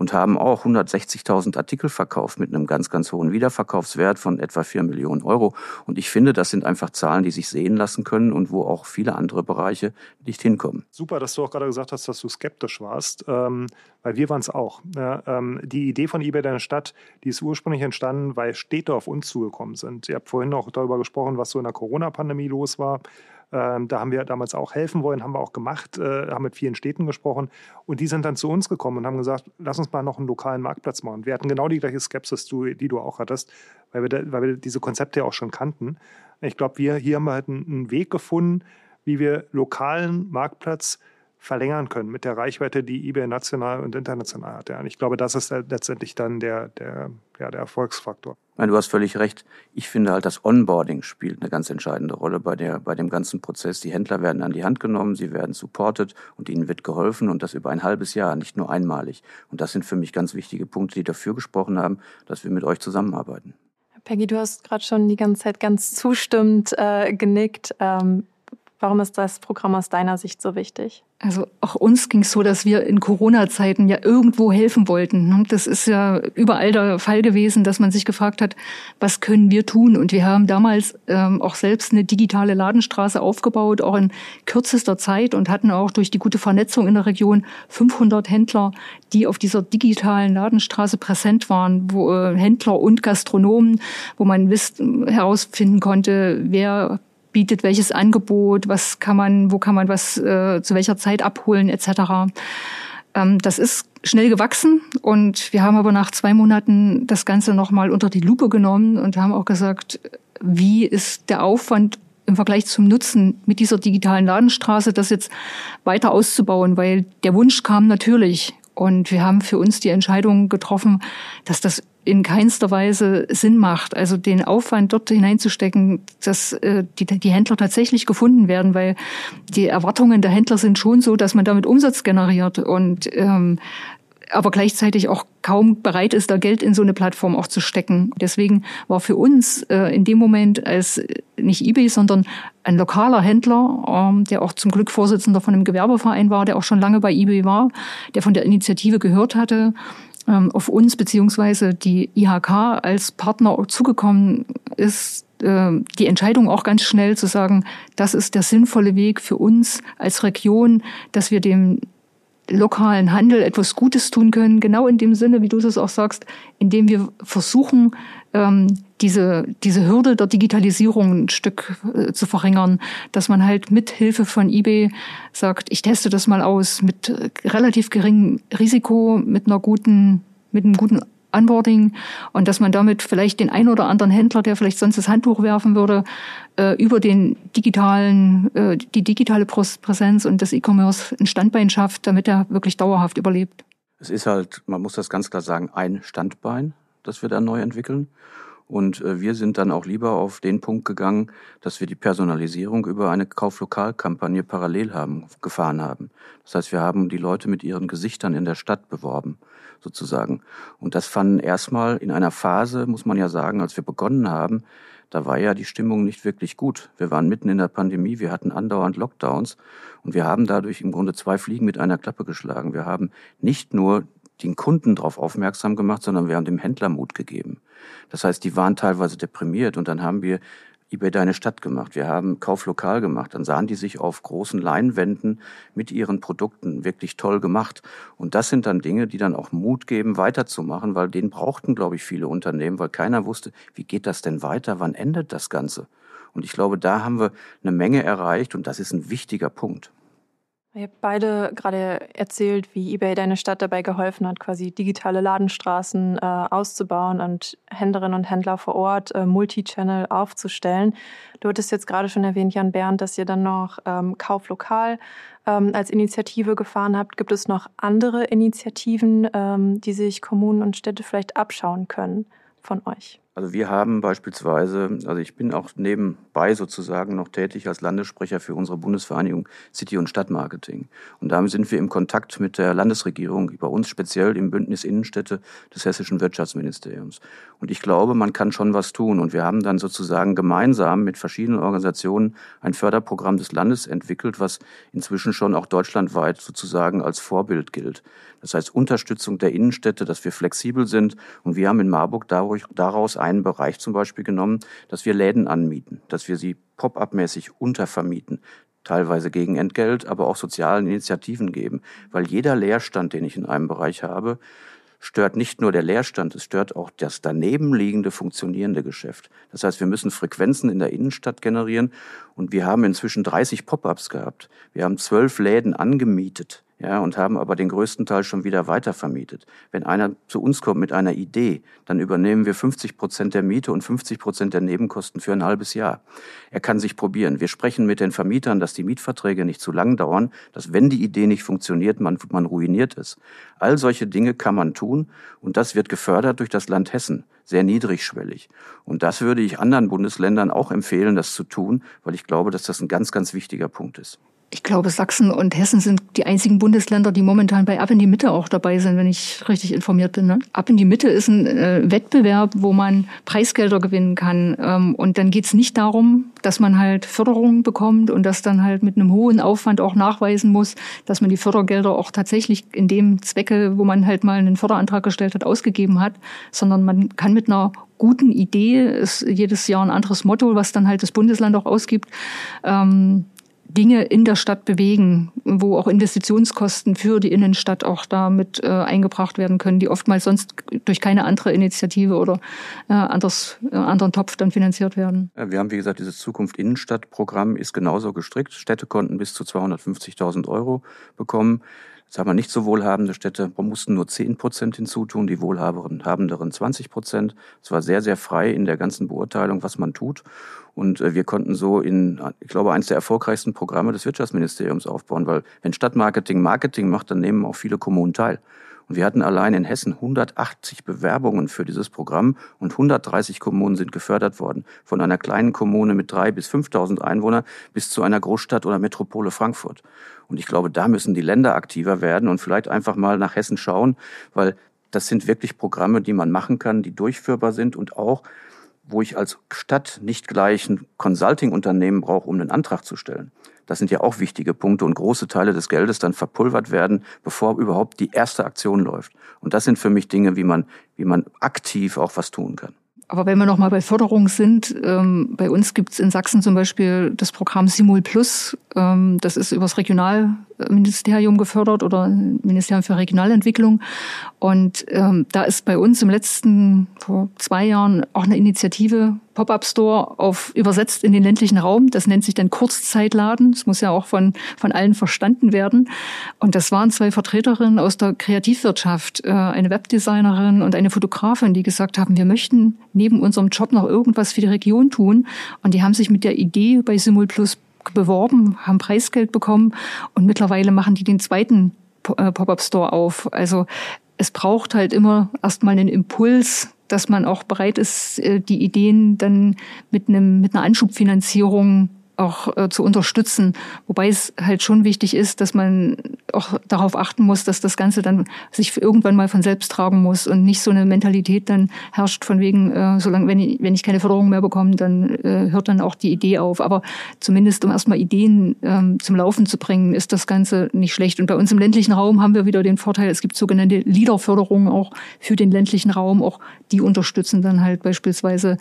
und haben auch 160.000 Artikel verkauft mit einem ganz, ganz hohen Wiederverkaufswert von etwa 4 Millionen Euro. Und ich finde, das sind einfach Zahlen, die sich sehen lassen können und wo auch viele andere Bereiche nicht hinkommen. Super, dass du auch gerade gesagt hast, dass du skeptisch warst, ähm, weil wir waren es auch. Ja, ähm, die Idee von eBay Deine Stadt, die ist ursprünglich entstanden, weil Städte auf uns zugekommen sind. Ihr habt vorhin auch darüber gesprochen, was so in der Corona-Pandemie los war. Ähm, da haben wir damals auch helfen wollen, haben wir auch gemacht, äh, haben mit vielen Städten gesprochen und die sind dann zu uns gekommen und haben gesagt, lass uns mal noch einen lokalen Marktplatz machen. Wir hatten genau die gleiche Skepsis, die du auch hattest, weil wir, da, weil wir diese Konzepte ja auch schon kannten. Ich glaube, wir hier haben wir halt einen, einen Weg gefunden, wie wir lokalen Marktplatz verlängern können mit der Reichweite, die eBay national und international hat. Ja. Und ich glaube, das ist letztendlich dann der, der, ja, der Erfolgsfaktor. Meine, du hast völlig recht. Ich finde halt, das Onboarding spielt eine ganz entscheidende Rolle bei, der, bei dem ganzen Prozess. Die Händler werden an die Hand genommen, sie werden supported und ihnen wird geholfen und das über ein halbes Jahr, nicht nur einmalig. Und das sind für mich ganz wichtige Punkte, die dafür gesprochen haben, dass wir mit euch zusammenarbeiten. Peggy, du hast gerade schon die ganze Zeit ganz zustimmend äh, genickt. Ähm, warum ist das Programm aus deiner Sicht so wichtig? Also auch uns ging es so, dass wir in Corona-Zeiten ja irgendwo helfen wollten. Ne? Das ist ja überall der Fall gewesen, dass man sich gefragt hat, was können wir tun? Und wir haben damals ähm, auch selbst eine digitale Ladenstraße aufgebaut, auch in kürzester Zeit und hatten auch durch die gute Vernetzung in der Region 500 Händler, die auf dieser digitalen Ladenstraße präsent waren, wo äh, Händler und Gastronomen, wo man wisst, herausfinden konnte, wer bietet welches Angebot, was kann man, wo kann man was äh, zu welcher Zeit abholen etc. Ähm, das ist schnell gewachsen und wir haben aber nach zwei Monaten das Ganze nochmal unter die Lupe genommen und haben auch gesagt, wie ist der Aufwand im Vergleich zum Nutzen mit dieser digitalen Ladenstraße, das jetzt weiter auszubauen, weil der Wunsch kam natürlich. Und wir haben für uns die Entscheidung getroffen, dass das in keinster Weise Sinn macht, also den Aufwand dort hineinzustecken, dass äh, die, die Händler tatsächlich gefunden werden, weil die Erwartungen der Händler sind schon so, dass man damit Umsatz generiert und ähm, aber gleichzeitig auch kaum bereit ist, da Geld in so eine Plattform auch zu stecken. Deswegen war für uns äh, in dem Moment als nicht eBay, sondern ein lokaler Händler, ähm, der auch zum Glück Vorsitzender von einem Gewerbeverein war, der auch schon lange bei eBay war, der von der Initiative gehört hatte, ähm, auf uns beziehungsweise die IHK als Partner zugekommen ist, äh, die Entscheidung auch ganz schnell zu sagen, das ist der sinnvolle Weg für uns als Region, dass wir dem lokalen Handel etwas Gutes tun können, genau in dem Sinne, wie du es auch sagst, indem wir versuchen, ähm, diese, diese Hürde der Digitalisierung ein Stück äh, zu verringern, dass man halt mit Hilfe von eBay sagt, ich teste das mal aus mit relativ geringem Risiko, mit einer guten, mit einem guten Onboarding und dass man damit vielleicht den ein oder anderen Händler, der vielleicht sonst das Handtuch werfen würde, äh, über den digitalen, äh, die digitale Präsenz und das E-Commerce ein Standbein schafft, damit er wirklich dauerhaft überlebt. Es ist halt, man muss das ganz klar sagen, ein Standbein, das wir da neu entwickeln. Und äh, wir sind dann auch lieber auf den Punkt gegangen, dass wir die Personalisierung über eine Kauflokalkampagne parallel haben, gefahren haben. Das heißt, wir haben die Leute mit ihren Gesichtern in der Stadt beworben, sozusagen. Und das fanden erstmal in einer Phase, muss man ja sagen, als wir begonnen haben, da war ja die Stimmung nicht wirklich gut. Wir waren mitten in der Pandemie, wir hatten andauernd Lockdowns und wir haben dadurch im Grunde zwei Fliegen mit einer Klappe geschlagen. Wir haben nicht nur den Kunden darauf aufmerksam gemacht, sondern wir haben dem Händler Mut gegeben. Das heißt, die waren teilweise deprimiert und dann haben wir eBay Deine Stadt gemacht. Wir haben Kauflokal gemacht. Dann sahen die sich auf großen Leinwänden mit ihren Produkten wirklich toll gemacht. Und das sind dann Dinge, die dann auch Mut geben, weiterzumachen, weil den brauchten, glaube ich, viele Unternehmen, weil keiner wusste, wie geht das denn weiter? Wann endet das Ganze? Und ich glaube, da haben wir eine Menge erreicht und das ist ein wichtiger Punkt. Ihr habt beide gerade erzählt, wie eBay deine Stadt dabei geholfen hat, quasi digitale Ladenstraßen äh, auszubauen und Händlerinnen und Händler vor Ort äh, Multichannel aufzustellen. Du hattest jetzt gerade schon erwähnt, Jan Bernd, dass ihr dann noch ähm, Kauflokal ähm, als Initiative gefahren habt. Gibt es noch andere Initiativen, ähm, die sich Kommunen und Städte vielleicht abschauen können von euch? Also wir haben beispielsweise, also ich bin auch nebenbei sozusagen noch tätig als Landessprecher für unsere Bundesvereinigung City- und Stadtmarketing. Und damit sind wir im Kontakt mit der Landesregierung, bei uns speziell im Bündnis Innenstädte des Hessischen Wirtschaftsministeriums. Und ich glaube, man kann schon was tun. Und wir haben dann sozusagen gemeinsam mit verschiedenen Organisationen ein Förderprogramm des Landes entwickelt, was inzwischen schon auch deutschlandweit sozusagen als Vorbild gilt. Das heißt Unterstützung der Innenstädte, dass wir flexibel sind. Und wir haben in Marburg daraus einen Bereich zum Beispiel genommen, dass wir Läden anmieten, dass wir sie pop-up-mäßig untervermieten, teilweise gegen Entgelt, aber auch sozialen Initiativen geben. Weil jeder Leerstand, den ich in einem Bereich habe, stört nicht nur der Leerstand, es stört auch das daneben liegende funktionierende Geschäft. Das heißt, wir müssen Frequenzen in der Innenstadt generieren und wir haben inzwischen 30 Pop-ups gehabt. Wir haben zwölf Läden angemietet ja, und haben aber den größten Teil schon wieder weitervermietet. Wenn einer zu uns kommt mit einer Idee, dann übernehmen wir 50 Prozent der Miete und 50 Prozent der Nebenkosten für ein halbes Jahr. Er kann sich probieren. Wir sprechen mit den Vermietern, dass die Mietverträge nicht zu lang dauern, dass wenn die Idee nicht funktioniert, man, man ruiniert es. All solche Dinge kann man tun und das wird gefördert durch das Land Hessen, sehr niedrigschwellig. Und das würde ich anderen Bundesländern auch empfehlen, das zu tun, weil ich glaube, dass das ein ganz, ganz wichtiger Punkt ist. Ich glaube, Sachsen und Hessen sind die einzigen Bundesländer, die momentan bei Ab in die Mitte auch dabei sind, wenn ich richtig informiert bin. Ne? Ab in die Mitte ist ein äh, Wettbewerb, wo man Preisgelder gewinnen kann. Ähm, und dann geht es nicht darum, dass man halt Förderungen bekommt und das dann halt mit einem hohen Aufwand auch nachweisen muss, dass man die Fördergelder auch tatsächlich in dem Zwecke, wo man halt mal einen Förderantrag gestellt hat, ausgegeben hat, sondern man kann mit einer guten Idee, ist jedes Jahr ein anderes Motto, was dann halt das Bundesland auch ausgibt, ähm, Dinge in der Stadt bewegen, wo auch Investitionskosten für die Innenstadt auch damit äh, eingebracht werden können, die oftmals sonst durch keine andere Initiative oder äh, anders, äh, anderen Topf dann finanziert werden. Wir haben, wie gesagt, dieses Zukunft Innenstadt-Programm ist genauso gestrickt. Städte konnten bis zu 250.000 Euro bekommen. Sagen wir nicht so wohlhabende Städte mussten nur 10 Prozent hinzutun, die wohlhabenderen 20 Prozent. Es war sehr, sehr frei in der ganzen Beurteilung, was man tut. Und äh, wir konnten so in, ich glaube, eines der erfolgreichsten Programme des Wirtschaftsministeriums aufbauen, weil wenn Stadtmarketing Marketing macht, dann nehmen auch viele Kommunen teil. Und wir hatten allein in Hessen 180 Bewerbungen für dieses Programm und 130 Kommunen sind gefördert worden. Von einer kleinen Kommune mit drei bis 5.000 Einwohnern bis zu einer Großstadt oder Metropole Frankfurt. Und ich glaube, da müssen die Länder aktiver werden und vielleicht einfach mal nach Hessen schauen, weil das sind wirklich Programme, die man machen kann, die durchführbar sind und auch wo ich als Stadt nicht gleich ein Consulting-Unternehmen brauche, um einen Antrag zu stellen. Das sind ja auch wichtige Punkte und große Teile des Geldes dann verpulvert werden, bevor überhaupt die erste Aktion läuft. Und das sind für mich Dinge, wie man, wie man aktiv auch was tun kann. Aber wenn wir noch mal bei Förderung sind, ähm, bei uns gibt es in Sachsen zum Beispiel das Programm Simul Plus. Ähm, das ist übers Regionalministerium gefördert oder Ministerium für Regionalentwicklung. Und ähm, da ist bei uns im letzten, vor zwei Jahren, auch eine Initiative Pop-up-Store auf übersetzt in den ländlichen Raum. Das nennt sich dann Kurzzeitladen. Das muss ja auch von, von allen verstanden werden. Und das waren zwei Vertreterinnen aus der Kreativwirtschaft, äh, eine Webdesignerin und eine Fotografin, die gesagt haben, wir möchten neben unserem Job noch irgendwas für die Region tun. Und die haben sich mit der Idee bei Simul Plus beworben, haben Preisgeld bekommen und mittlerweile machen die den zweiten äh, Pop-up-Store auf. Also es braucht halt immer erstmal einen Impuls, dass man auch bereit ist, äh, die Ideen dann mit einem mit einer Anschubfinanzierung auch äh, zu unterstützen. Wobei es halt schon wichtig ist, dass man auch darauf achten muss, dass das Ganze dann sich irgendwann mal von selbst tragen muss und nicht so eine Mentalität dann herrscht von wegen, äh, solange wenn ich, wenn ich keine Förderung mehr bekomme, dann äh, hört dann auch die Idee auf. Aber zumindest um erstmal Ideen ähm, zum Laufen zu bringen, ist das Ganze nicht schlecht. Und bei uns im ländlichen Raum haben wir wieder den Vorteil, es gibt sogenannte Leaderförderungen auch für den ländlichen Raum. Auch die unterstützen dann halt beispielsweise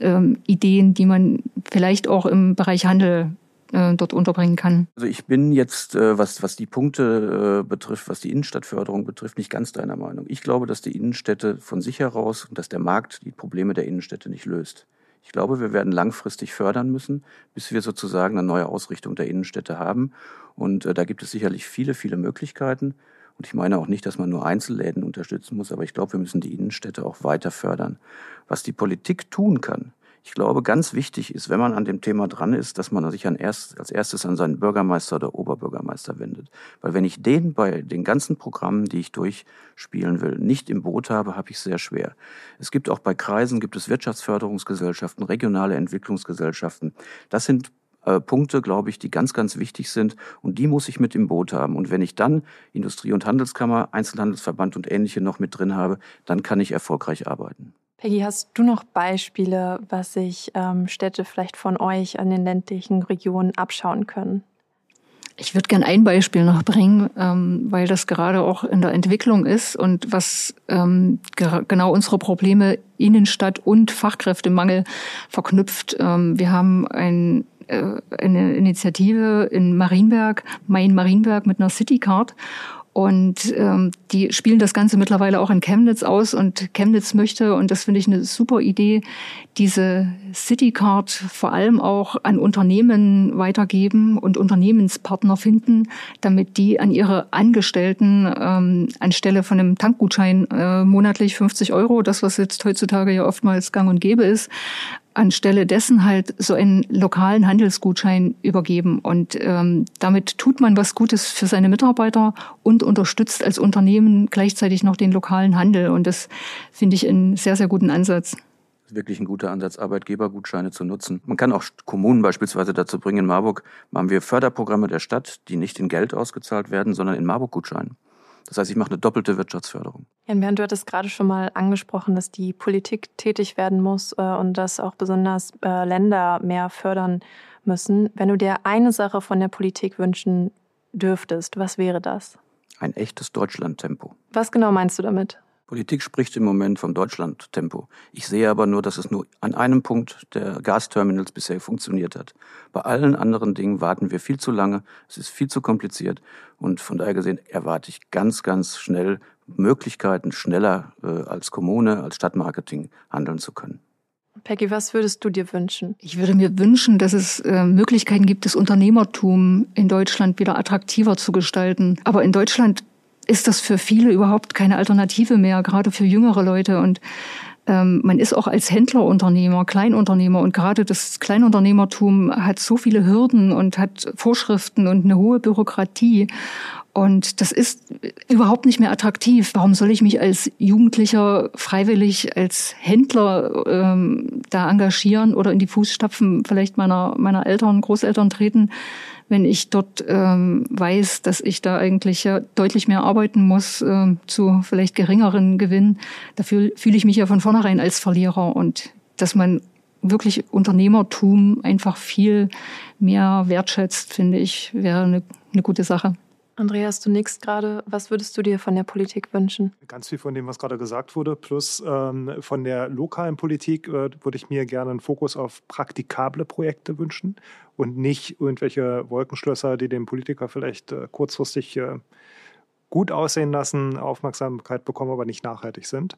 ähm, Ideen, die man vielleicht auch im Bereich Handel äh, dort unterbringen kann. Also ich bin jetzt, äh, was, was die Punkte äh, betrifft, was die Innenstadtförderung betrifft, nicht ganz deiner Meinung. Ich glaube, dass die Innenstädte von sich heraus und dass der Markt die Probleme der Innenstädte nicht löst. Ich glaube, wir werden langfristig fördern müssen, bis wir sozusagen eine neue Ausrichtung der Innenstädte haben. Und äh, da gibt es sicherlich viele, viele Möglichkeiten. Und ich meine auch nicht, dass man nur Einzelläden unterstützen muss, aber ich glaube, wir müssen die Innenstädte auch weiter fördern. Was die Politik tun kann, ich glaube, ganz wichtig ist, wenn man an dem Thema dran ist, dass man sich erst, als erstes an seinen Bürgermeister oder Oberbürgermeister wendet. Weil wenn ich den bei den ganzen Programmen, die ich durchspielen will, nicht im Boot habe, habe ich es sehr schwer. Es gibt auch bei Kreisen, gibt es Wirtschaftsförderungsgesellschaften, regionale Entwicklungsgesellschaften. Das sind äh, Punkte, glaube ich, die ganz, ganz wichtig sind und die muss ich mit im Boot haben. Und wenn ich dann Industrie- und Handelskammer, Einzelhandelsverband und ähnliche noch mit drin habe, dann kann ich erfolgreich arbeiten. Peggy, hast du noch Beispiele, was sich ähm, Städte vielleicht von euch an den ländlichen Regionen abschauen können? Ich würde gern ein Beispiel noch bringen, ähm, weil das gerade auch in der Entwicklung ist und was ähm, genau unsere Probleme Innenstadt und Fachkräftemangel verknüpft. Ähm, wir haben ein eine Initiative in Marienberg, Main Marienberg mit einer Citycard. Und ähm, die spielen das Ganze mittlerweile auch in Chemnitz aus und Chemnitz möchte, und das finde ich eine super Idee, diese Citycard vor allem auch an Unternehmen weitergeben und Unternehmenspartner finden, damit die an ihre Angestellten ähm, anstelle von einem Tankgutschein äh, monatlich 50 Euro, das was jetzt heutzutage ja oftmals gang und gäbe ist, anstelle dessen halt so einen lokalen Handelsgutschein übergeben. Und ähm, damit tut man was Gutes für seine Mitarbeiter und unterstützt als Unternehmen gleichzeitig noch den lokalen Handel. Und das finde ich einen sehr, sehr guten Ansatz wirklich ein guter Ansatz, Arbeitgebergutscheine zu nutzen. Man kann auch Kommunen beispielsweise dazu bringen. In Marburg haben wir Förderprogramme der Stadt, die nicht in Geld ausgezahlt werden, sondern in Marburg-Gutscheinen. Das heißt, ich mache eine doppelte Wirtschaftsförderung. Jan Bernd, du hattest gerade schon mal angesprochen, dass die Politik tätig werden muss äh, und dass auch besonders äh, Länder mehr fördern müssen. Wenn du dir eine Sache von der Politik wünschen dürftest, was wäre das? Ein echtes Deutschland-Tempo. Was genau meinst du damit? Politik spricht im Moment vom Deutschland-Tempo. Ich sehe aber nur, dass es nur an einem Punkt der Gasterminals bisher funktioniert hat. Bei allen anderen Dingen warten wir viel zu lange, es ist viel zu kompliziert und von daher gesehen erwarte ich ganz, ganz schnell Möglichkeiten, schneller äh, als Kommune, als Stadtmarketing handeln zu können. Peggy, was würdest du dir wünschen? Ich würde mir wünschen, dass es äh, Möglichkeiten gibt, das Unternehmertum in Deutschland wieder attraktiver zu gestalten. Aber in Deutschland ist das für viele überhaupt keine Alternative mehr, gerade für jüngere Leute. Und ähm, man ist auch als Händlerunternehmer, Kleinunternehmer und gerade das Kleinunternehmertum hat so viele Hürden und hat Vorschriften und eine hohe Bürokratie. Und das ist überhaupt nicht mehr attraktiv. Warum soll ich mich als Jugendlicher freiwillig als Händler ähm, da engagieren oder in die Fußstapfen vielleicht meiner, meiner Eltern, Großeltern treten? Wenn ich dort ähm, weiß, dass ich da eigentlich ja deutlich mehr arbeiten muss äh, zu vielleicht geringeren Gewinnen, dafür fühle ich mich ja von vornherein als Verlierer und dass man wirklich Unternehmertum einfach viel mehr wertschätzt, finde ich, wäre eine, eine gute Sache. Andreas, du nickst gerade. Was würdest du dir von der Politik wünschen? Ganz viel von dem, was gerade gesagt wurde, plus ähm, von der lokalen Politik äh, würde ich mir gerne einen Fokus auf praktikable Projekte wünschen und nicht irgendwelche Wolkenschlösser, die den Politiker vielleicht äh, kurzfristig äh, gut aussehen lassen, Aufmerksamkeit bekommen, aber nicht nachhaltig sind.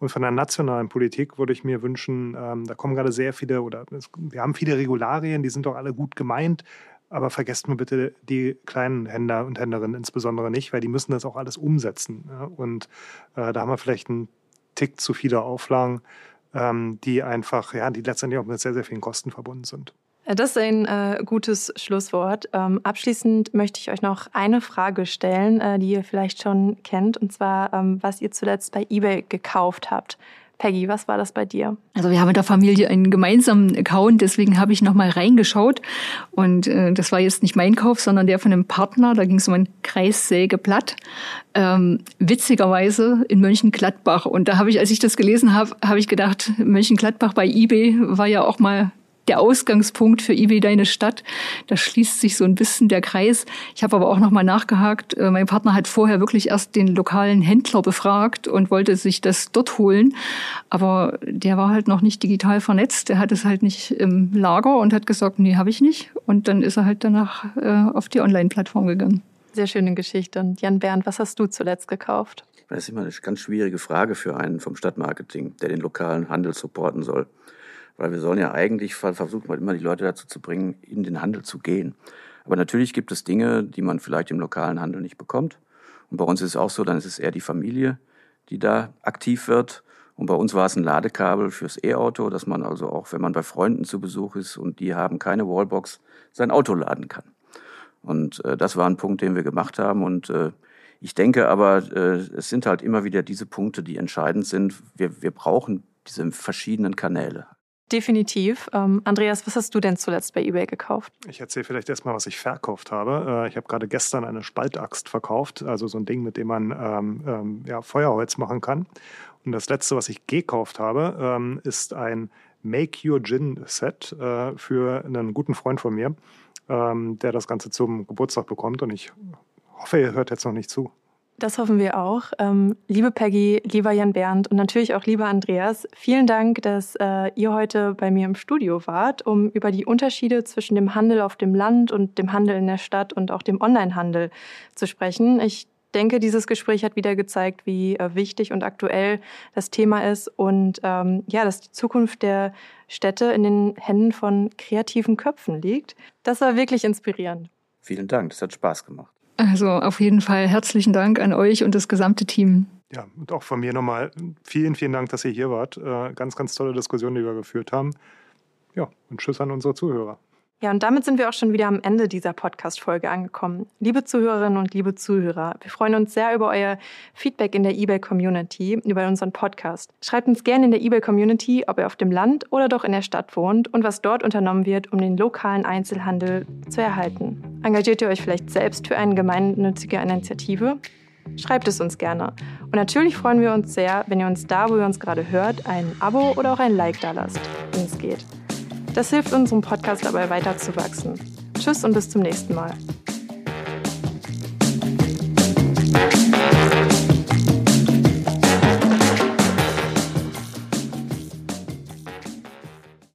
Und von der nationalen Politik würde ich mir wünschen, ähm, da kommen gerade sehr viele oder es, wir haben viele Regularien, die sind doch alle gut gemeint, aber vergesst mir bitte die kleinen Händler und Händlerinnen insbesondere nicht, weil die müssen das auch alles umsetzen. Ja? Und äh, da haben wir vielleicht einen Tick zu viele Auflagen, ähm, die einfach, ja, die letztendlich auch mit sehr, sehr vielen Kosten verbunden sind. Äh, das ist ein äh, gutes Schlusswort. Ähm, abschließend möchte ich euch noch eine Frage stellen, äh, die ihr vielleicht schon kennt, und zwar, ähm, was ihr zuletzt bei eBay gekauft habt. Peggy, was war das bei dir? Also wir haben in der Familie einen gemeinsamen Account, deswegen habe ich noch mal reingeschaut und äh, das war jetzt nicht mein Kauf, sondern der von einem Partner. Da ging es um ein Kreissägeblatt, ähm, witzigerweise in Mönchengladbach. Und da habe ich, als ich das gelesen habe, habe ich gedacht, Mönchengladbach bei eBay war ja auch mal der Ausgangspunkt für eBay Deine Stadt. Da schließt sich so ein bisschen der Kreis. Ich habe aber auch noch mal nachgehakt. Äh, mein Partner hat vorher wirklich erst den lokalen Händler befragt und wollte sich das dort holen. Aber der war halt noch nicht digital vernetzt. Der hat es halt nicht im Lager und hat gesagt, nee, habe ich nicht. Und dann ist er halt danach äh, auf die Online-Plattform gegangen. Sehr schöne Geschichte. Und Jan Bernd, was hast du zuletzt gekauft? Das ist immer eine ganz schwierige Frage für einen vom Stadtmarketing, der den lokalen Handel supporten soll. Weil wir sollen ja eigentlich versuchen, immer die Leute dazu zu bringen, in den Handel zu gehen. Aber natürlich gibt es Dinge, die man vielleicht im lokalen Handel nicht bekommt. Und bei uns ist es auch so, dann ist es eher die Familie, die da aktiv wird. Und bei uns war es ein Ladekabel fürs E-Auto, dass man also auch, wenn man bei Freunden zu Besuch ist und die haben keine Wallbox, sein Auto laden kann. Und äh, das war ein Punkt, den wir gemacht haben. Und äh, ich denke aber, äh, es sind halt immer wieder diese Punkte, die entscheidend sind. Wir, wir brauchen diese verschiedenen Kanäle. Definitiv. Ähm, Andreas, was hast du denn zuletzt bei eBay gekauft? Ich erzähle vielleicht erstmal, was ich verkauft habe. Äh, ich habe gerade gestern eine Spaltaxt verkauft, also so ein Ding, mit dem man ähm, ähm, ja, Feuerholz machen kann. Und das letzte, was ich gekauft habe, ähm, ist ein Make Your Gin Set äh, für einen guten Freund von mir, ähm, der das Ganze zum Geburtstag bekommt. Und ich hoffe, ihr hört jetzt noch nicht zu. Das hoffen wir auch. Ähm, liebe Peggy, lieber Jan Bernd und natürlich auch lieber Andreas, vielen Dank, dass äh, ihr heute bei mir im Studio wart, um über die Unterschiede zwischen dem Handel auf dem Land und dem Handel in der Stadt und auch dem Onlinehandel zu sprechen. Ich denke, dieses Gespräch hat wieder gezeigt, wie äh, wichtig und aktuell das Thema ist und ähm, ja, dass die Zukunft der Städte in den Händen von kreativen Köpfen liegt. Das war wirklich inspirierend. Vielen Dank, das hat Spaß gemacht. Also auf jeden Fall herzlichen Dank an euch und das gesamte Team. Ja, und auch von mir nochmal vielen, vielen Dank, dass ihr hier wart. Äh, ganz, ganz tolle Diskussion, die wir geführt haben. Ja, und Tschüss an unsere Zuhörer. Ja, und damit sind wir auch schon wieder am Ende dieser Podcast-Folge angekommen. Liebe Zuhörerinnen und liebe Zuhörer, wir freuen uns sehr über euer Feedback in der eBay-Community, über unseren Podcast. Schreibt uns gerne in der eBay-Community, ob ihr auf dem Land oder doch in der Stadt wohnt und was dort unternommen wird, um den lokalen Einzelhandel zu erhalten. Engagiert ihr euch vielleicht selbst für eine gemeinnützige Initiative? Schreibt es uns gerne. Und natürlich freuen wir uns sehr, wenn ihr uns da, wo ihr uns gerade hört, ein Abo oder auch ein Like da lasst, wenn es geht. Das hilft unserem Podcast dabei weiterzuwachsen. Tschüss und bis zum nächsten Mal.